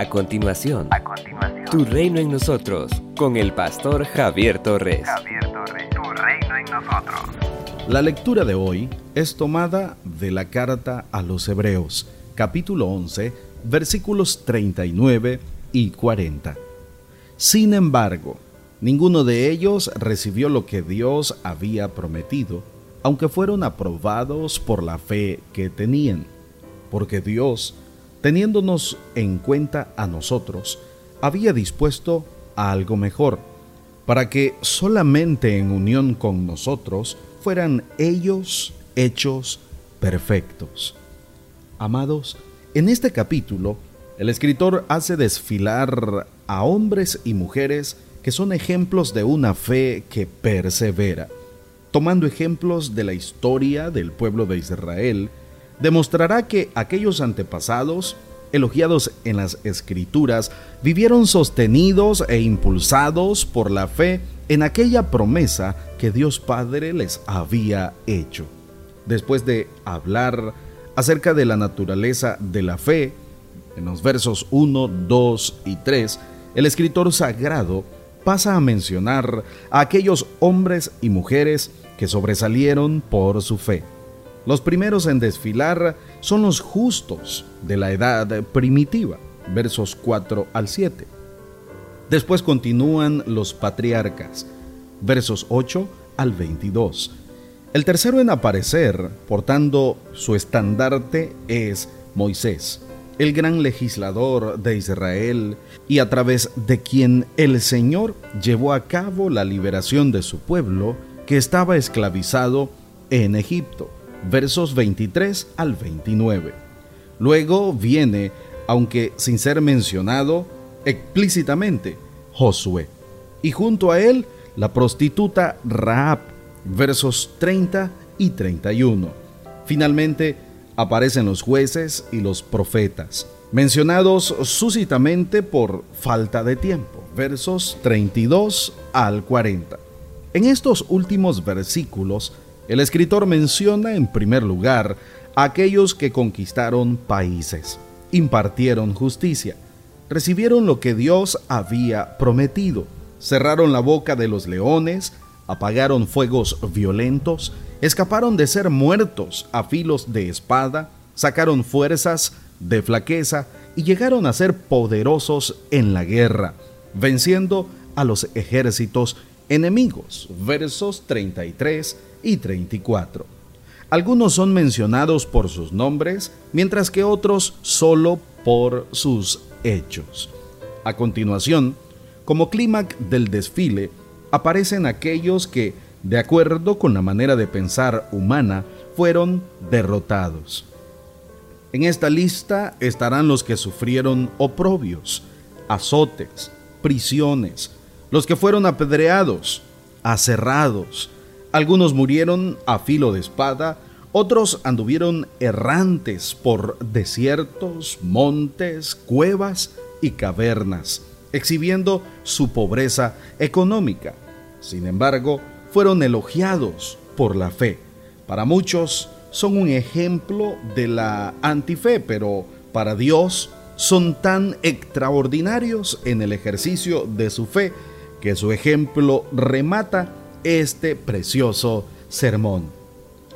A continuación, a continuación, Tu reino en nosotros, con el pastor Javier Torres. Javier Torres, Tu reino en nosotros. La lectura de hoy es tomada de la carta a los Hebreos, capítulo 11, versículos 39 y 40. Sin embargo, ninguno de ellos recibió lo que Dios había prometido, aunque fueron aprobados por la fe que tenían, porque Dios teniéndonos en cuenta a nosotros, había dispuesto a algo mejor, para que solamente en unión con nosotros fueran ellos hechos perfectos. Amados, en este capítulo, el escritor hace desfilar a hombres y mujeres que son ejemplos de una fe que persevera, tomando ejemplos de la historia del pueblo de Israel, demostrará que aquellos antepasados, elogiados en las escrituras, vivieron sostenidos e impulsados por la fe en aquella promesa que Dios Padre les había hecho. Después de hablar acerca de la naturaleza de la fe, en los versos 1, 2 y 3, el escritor sagrado pasa a mencionar a aquellos hombres y mujeres que sobresalieron por su fe. Los primeros en desfilar son los justos de la edad primitiva, versos 4 al 7. Después continúan los patriarcas, versos 8 al 22. El tercero en aparecer, portando su estandarte, es Moisés, el gran legislador de Israel, y a través de quien el Señor llevó a cabo la liberación de su pueblo que estaba esclavizado en Egipto versos 23 al 29. Luego viene, aunque sin ser mencionado explícitamente, Josué. Y junto a él, la prostituta Raab, versos 30 y 31. Finalmente, aparecen los jueces y los profetas, mencionados súcitamente por falta de tiempo, versos 32 al 40. En estos últimos versículos el escritor menciona en primer lugar a aquellos que conquistaron países, impartieron justicia, recibieron lo que Dios había prometido, cerraron la boca de los leones, apagaron fuegos violentos, escaparon de ser muertos a filos de espada, sacaron fuerzas de flaqueza y llegaron a ser poderosos en la guerra, venciendo a los ejércitos enemigos. Versos 33 y 34. Algunos son mencionados por sus nombres, mientras que otros solo por sus hechos. A continuación, como clímax del desfile, aparecen aquellos que, de acuerdo con la manera de pensar humana, fueron derrotados. En esta lista estarán los que sufrieron oprobios, azotes, prisiones, los que fueron apedreados, aserrados, algunos murieron a filo de espada, otros anduvieron errantes por desiertos, montes, cuevas y cavernas, exhibiendo su pobreza económica. Sin embargo, fueron elogiados por la fe. Para muchos son un ejemplo de la antife, pero para Dios son tan extraordinarios en el ejercicio de su fe que su ejemplo remata este precioso sermón.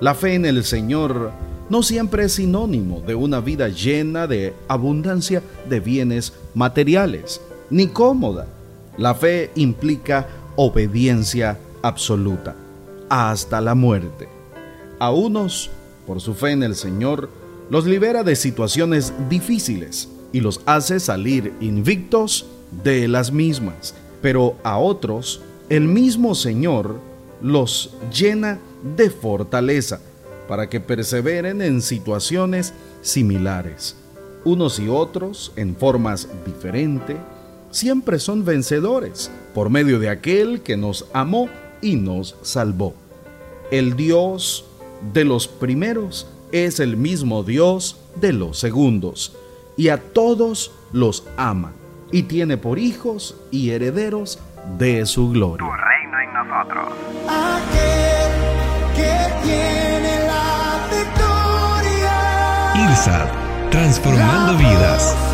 La fe en el Señor no siempre es sinónimo de una vida llena de abundancia de bienes materiales, ni cómoda. La fe implica obediencia absoluta, hasta la muerte. A unos, por su fe en el Señor, los libera de situaciones difíciles y los hace salir invictos de las mismas, pero a otros el mismo Señor los llena de fortaleza para que perseveren en situaciones similares. Unos y otros, en formas diferentes, siempre son vencedores por medio de aquel que nos amó y nos salvó. El Dios de los primeros es el mismo Dios de los segundos, y a todos los ama, y tiene por hijos y herederos de su gloria. Tu reino en nosotros. Aquel que tiene la victoria. IRSAD, transformando vidas.